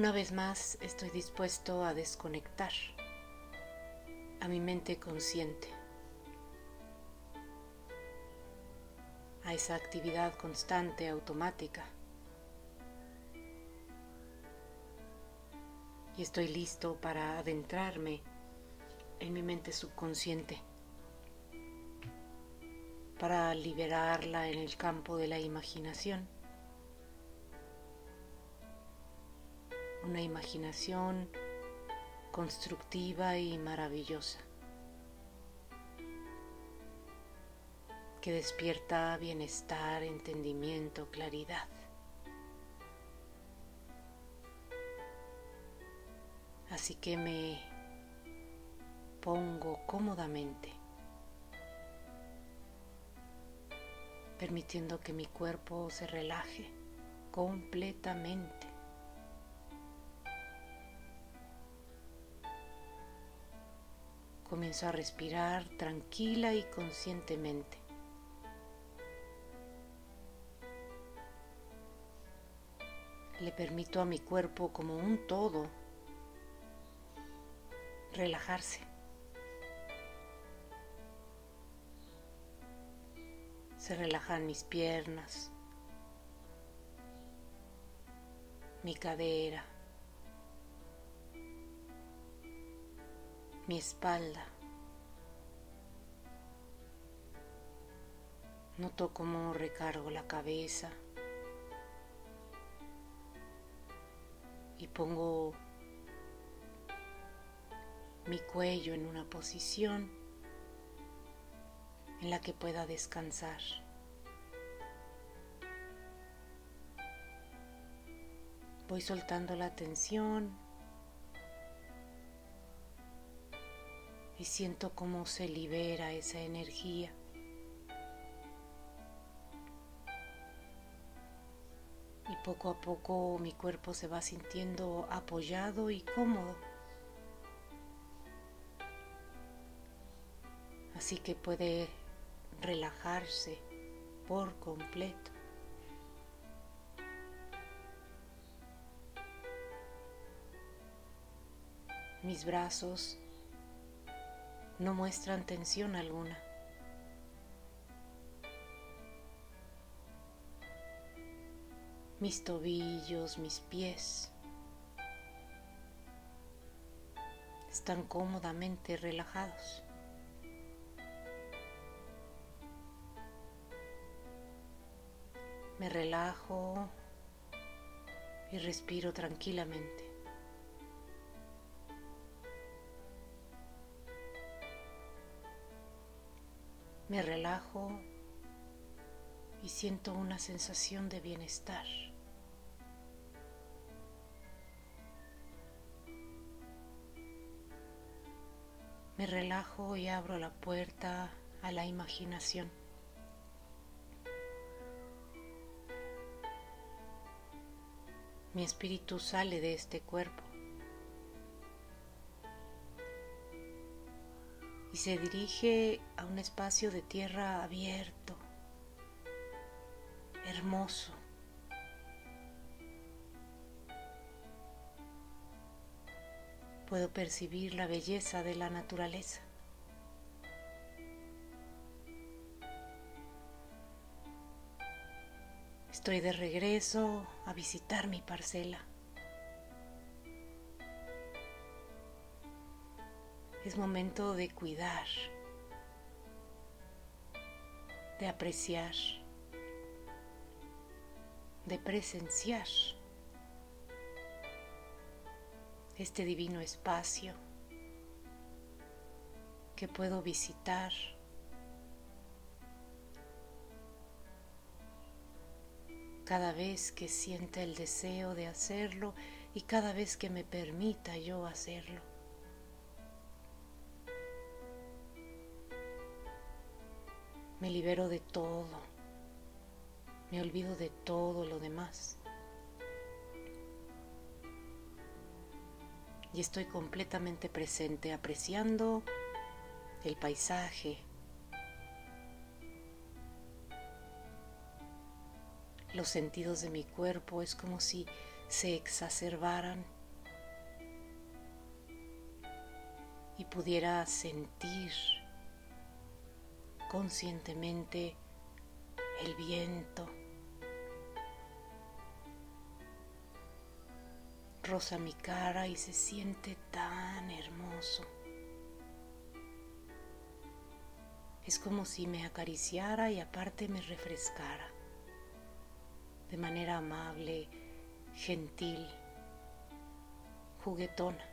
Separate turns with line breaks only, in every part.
Una vez más estoy dispuesto a desconectar a mi mente consciente, a esa actividad constante, automática. Y estoy listo para adentrarme en mi mente subconsciente, para liberarla en el campo de la imaginación una imaginación constructiva y maravillosa que despierta bienestar, entendimiento, claridad. Así que me pongo cómodamente, permitiendo que mi cuerpo se relaje completamente. Comienzo a respirar tranquila y conscientemente. Le permito a mi cuerpo como un todo relajarse. Se relajan mis piernas, mi cadera, mi espalda. Noto cómo recargo la cabeza y pongo mi cuello en una posición en la que pueda descansar. Voy soltando la tensión y siento cómo se libera esa energía. Y poco a poco mi cuerpo se va sintiendo apoyado y cómodo. Así que puede relajarse por completo. Mis brazos no muestran tensión alguna. Mis tobillos, mis pies están cómodamente relajados. Me relajo y respiro tranquilamente. Me relajo y siento una sensación de bienestar. Me relajo y abro la puerta a la imaginación. Mi espíritu sale de este cuerpo y se dirige a un espacio de tierra abierto, hermoso. Puedo percibir la belleza de la naturaleza. Estoy de regreso a visitar mi parcela. Es momento de cuidar, de apreciar, de presenciar este divino espacio que puedo visitar cada vez que sienta el deseo de hacerlo y cada vez que me permita yo hacerlo. Me libero de todo. Me olvido de todo lo demás. Y estoy completamente presente apreciando el paisaje, los sentidos de mi cuerpo. Es como si se exacerbaran y pudiera sentir conscientemente el viento roza mi cara y se siente tan hermoso. Es como si me acariciara y aparte me refrescara de manera amable, gentil, juguetona.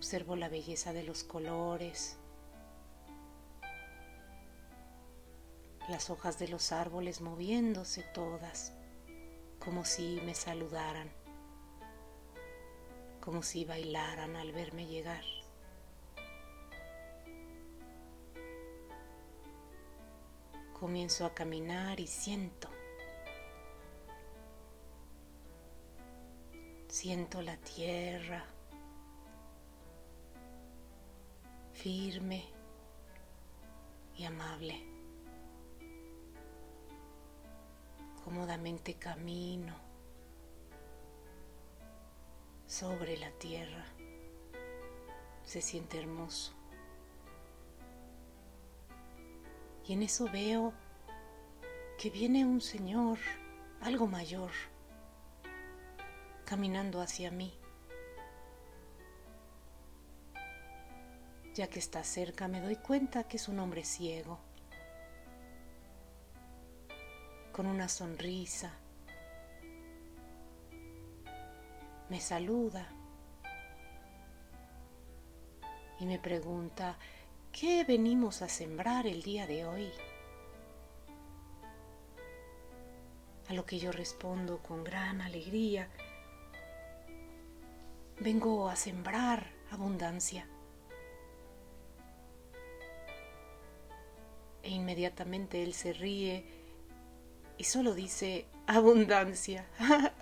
Observo la belleza de los colores, las hojas de los árboles moviéndose todas, como si me saludaran, como si bailaran al verme llegar. Comienzo a caminar y siento, siento la tierra firme y amable. Cómodamente camino sobre la tierra. Se siente hermoso. Y en eso veo que viene un señor, algo mayor, caminando hacia mí. Ya que está cerca me doy cuenta que es un hombre ciego, con una sonrisa. Me saluda y me pregunta, ¿qué venimos a sembrar el día de hoy? A lo que yo respondo con gran alegría, vengo a sembrar abundancia. E inmediatamente él se ríe y solo dice abundancia.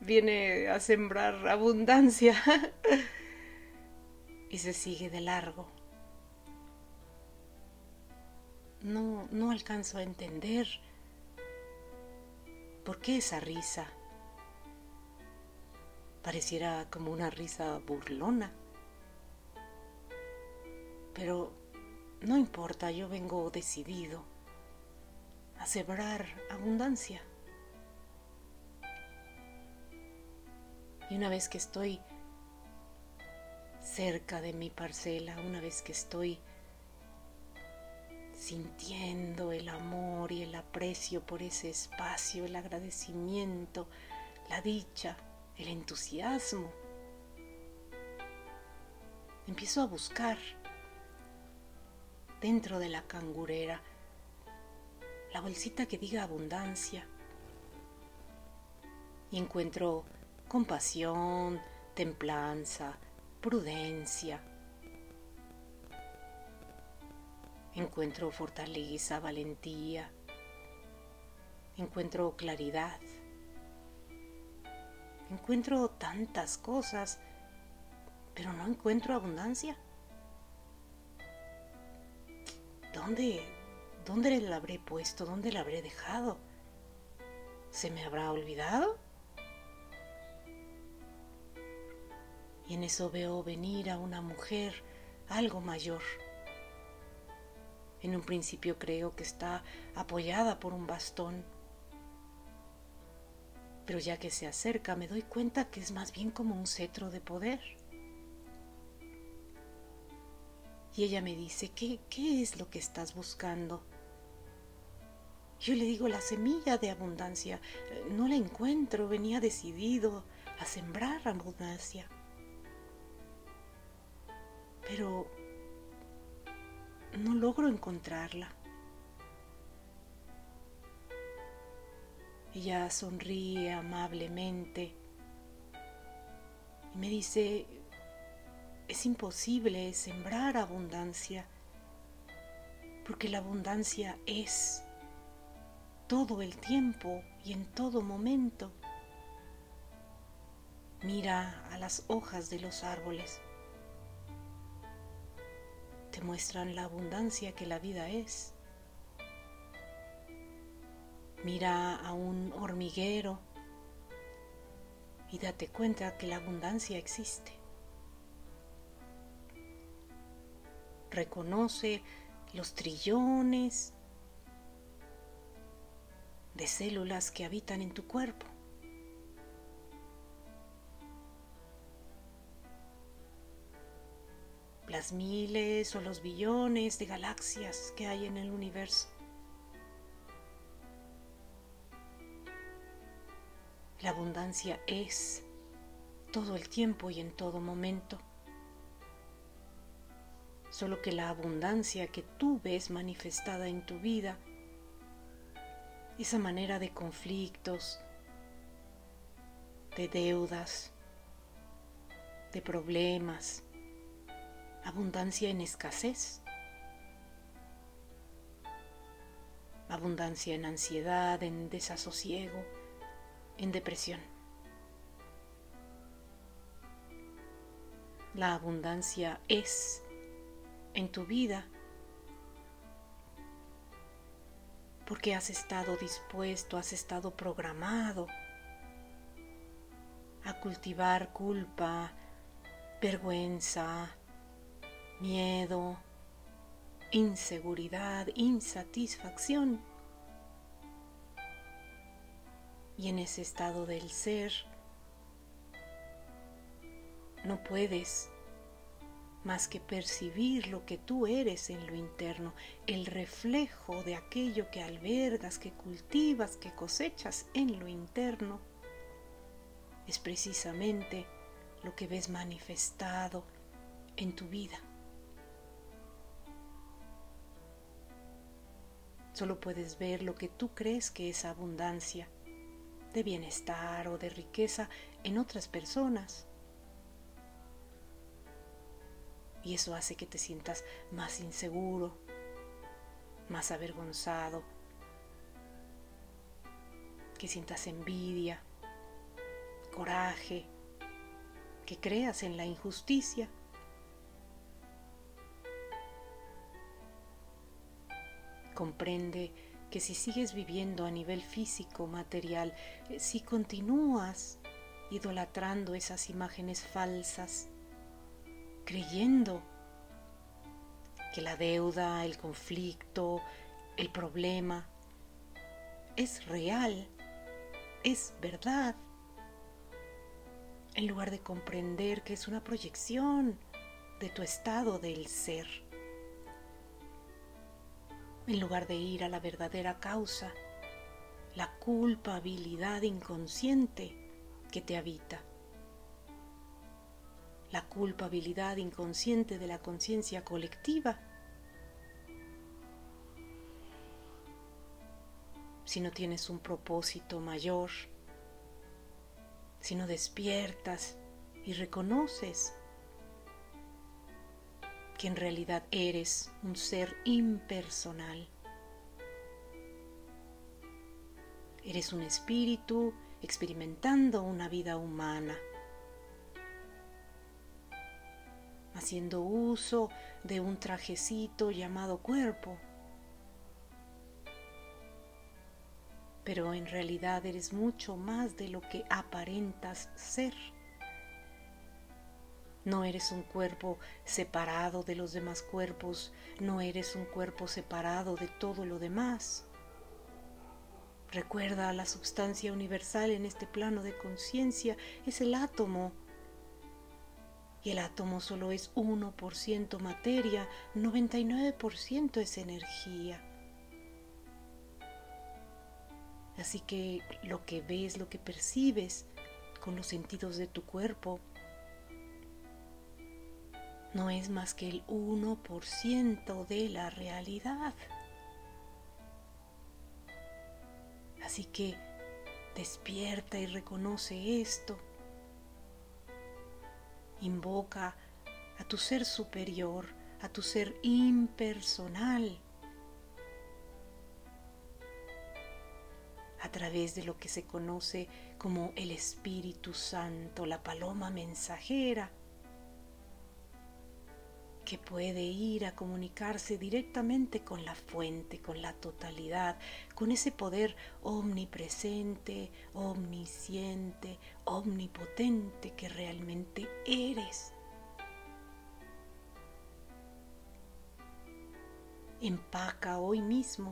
Viene a sembrar abundancia y se sigue de largo. No, no alcanzo a entender por qué esa risa. Pareciera como una risa burlona. Pero no importa, yo vengo decidido a sembrar abundancia. Y una vez que estoy cerca de mi parcela, una vez que estoy sintiendo el amor y el aprecio por ese espacio, el agradecimiento, la dicha, el entusiasmo, empiezo a buscar dentro de la cangurera, la bolsita que diga abundancia. Y encuentro compasión, templanza, prudencia. Encuentro fortaleza, valentía. Encuentro claridad. Encuentro tantas cosas, pero no encuentro abundancia. ¿Dónde, dónde la habré puesto? ¿Dónde la habré dejado? ¿Se me habrá olvidado? Y en eso veo venir a una mujer algo mayor. En un principio creo que está apoyada por un bastón, pero ya que se acerca me doy cuenta que es más bien como un cetro de poder. Y ella me dice, ¿qué, qué es lo que estás buscando? Yo le digo, la semilla de abundancia, no la encuentro, venía decidido a sembrar abundancia. Pero no logro encontrarla. Ella sonríe amablemente y me dice, es imposible sembrar abundancia, porque la abundancia es todo el tiempo y en todo momento. Mira a las hojas de los árboles. Te muestran la abundancia que la vida es. Mira a un hormiguero y date cuenta que la abundancia existe. Reconoce los trillones de células que habitan en tu cuerpo. Las miles o los billones de galaxias que hay en el universo. La abundancia es todo el tiempo y en todo momento. Solo que la abundancia que tú ves manifestada en tu vida, esa manera de conflictos, de deudas, de problemas, abundancia en escasez, abundancia en ansiedad, en desasosiego, en depresión. La abundancia es en tu vida. Porque has estado dispuesto, has estado programado a cultivar culpa, vergüenza, miedo, inseguridad, insatisfacción. Y en ese estado del ser no puedes más que percibir lo que tú eres en lo interno, el reflejo de aquello que albergas, que cultivas, que cosechas en lo interno, es precisamente lo que ves manifestado en tu vida. Solo puedes ver lo que tú crees que es abundancia de bienestar o de riqueza en otras personas. Y eso hace que te sientas más inseguro, más avergonzado, que sientas envidia, coraje, que creas en la injusticia. Comprende que si sigues viviendo a nivel físico, material, eh, si continúas idolatrando esas imágenes falsas, creyendo que la deuda, el conflicto, el problema es real, es verdad, en lugar de comprender que es una proyección de tu estado del ser en lugar de ir a la verdadera causa, la culpabilidad inconsciente que te habita. La culpabilidad inconsciente de la conciencia colectiva. Si no tienes un propósito mayor, si no despiertas y reconoces que en realidad eres un ser impersonal. Eres un espíritu experimentando una vida humana, haciendo uso de un trajecito llamado cuerpo. Pero en realidad eres mucho más de lo que aparentas ser. No eres un cuerpo separado de los demás cuerpos, no eres un cuerpo separado de todo lo demás. Recuerda, la sustancia universal en este plano de conciencia es el átomo. El átomo solo es 1% materia, 99% es energía. Así que lo que ves, lo que percibes con los sentidos de tu cuerpo, no es más que el 1% de la realidad. Así que despierta y reconoce esto. Invoca a tu ser superior, a tu ser impersonal, a través de lo que se conoce como el Espíritu Santo, la paloma mensajera que puede ir a comunicarse directamente con la fuente, con la totalidad, con ese poder omnipresente, omnisciente, omnipotente que realmente eres. Empaca hoy mismo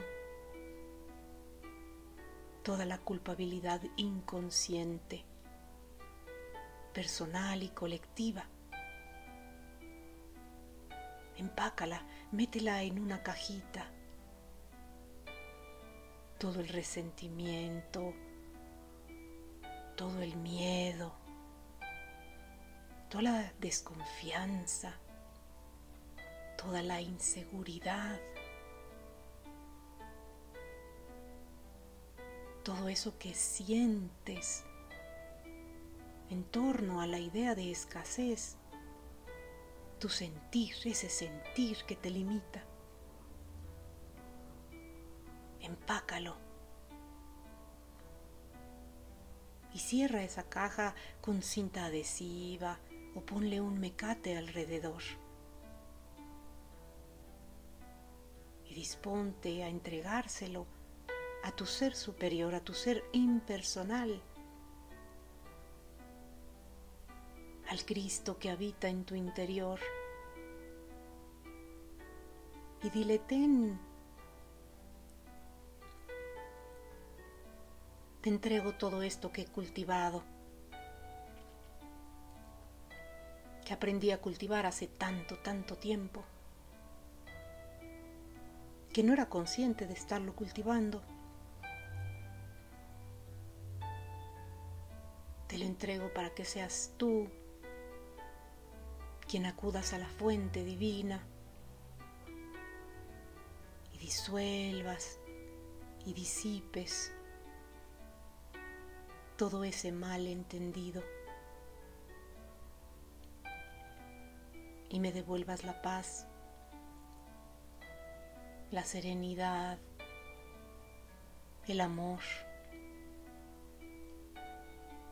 toda la culpabilidad inconsciente, personal y colectiva empácala, métela en una cajita. Todo el resentimiento, todo el miedo, toda la desconfianza, toda la inseguridad, todo eso que sientes en torno a la idea de escasez tu sentir, ese sentir que te limita. Empácalo. Y cierra esa caja con cinta adhesiva o ponle un mecate alrededor. Y disponte a entregárselo a tu ser superior, a tu ser impersonal al Cristo que habita en tu interior. Y dile, ten, te entrego todo esto que he cultivado, que aprendí a cultivar hace tanto, tanto tiempo, que no era consciente de estarlo cultivando. Te lo entrego para que seas tú quien acudas a la fuente divina y disuelvas y disipes todo ese mal entendido y me devuelvas la paz, la serenidad, el amor,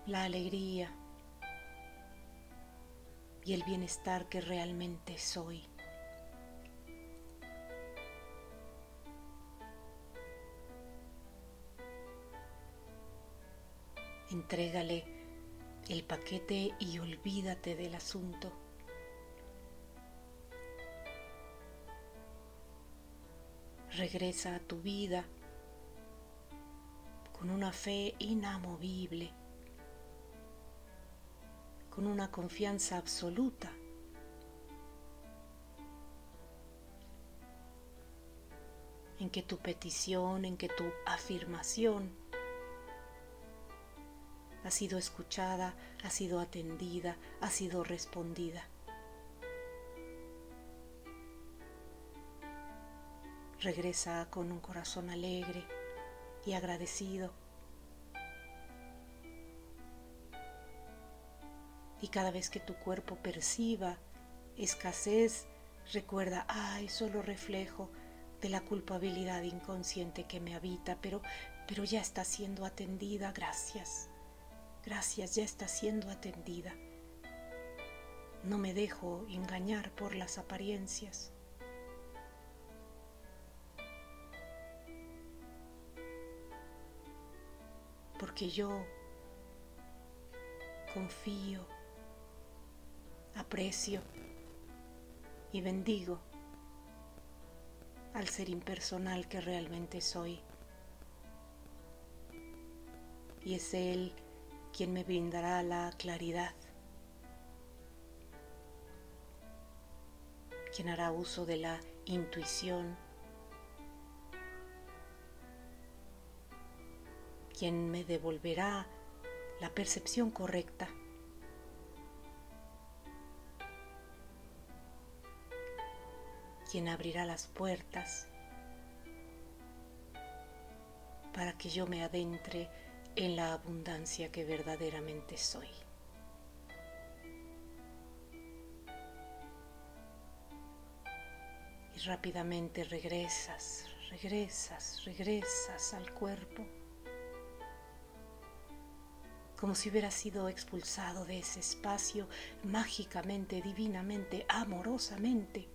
la alegría y el bienestar que realmente soy. Entrégale el paquete y olvídate del asunto. Regresa a tu vida con una fe inamovible con una confianza absoluta. en que tu petición, en que tu afirmación ha sido escuchada, ha sido atendida, ha sido respondida. Regresa con un corazón alegre y agradecido Y cada vez que tu cuerpo perciba escasez, recuerda, ay, solo reflejo de la culpabilidad inconsciente que me habita, pero, pero ya está siendo atendida, gracias. Gracias, ya está siendo atendida. No me dejo engañar por las apariencias. Porque yo confío aprecio y bendigo al ser impersonal que realmente soy. Y es Él quien me brindará la claridad, quien hará uso de la intuición, quien me devolverá la percepción correcta quien abrirá las puertas para que yo me adentre en la abundancia que verdaderamente soy. Y rápidamente regresas, regresas, regresas al cuerpo, como si hubiera sido expulsado de ese espacio mágicamente, divinamente, amorosamente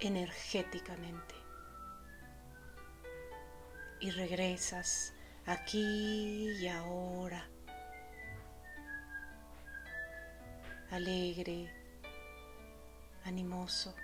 energéticamente. Y regresas aquí y ahora, alegre, animoso.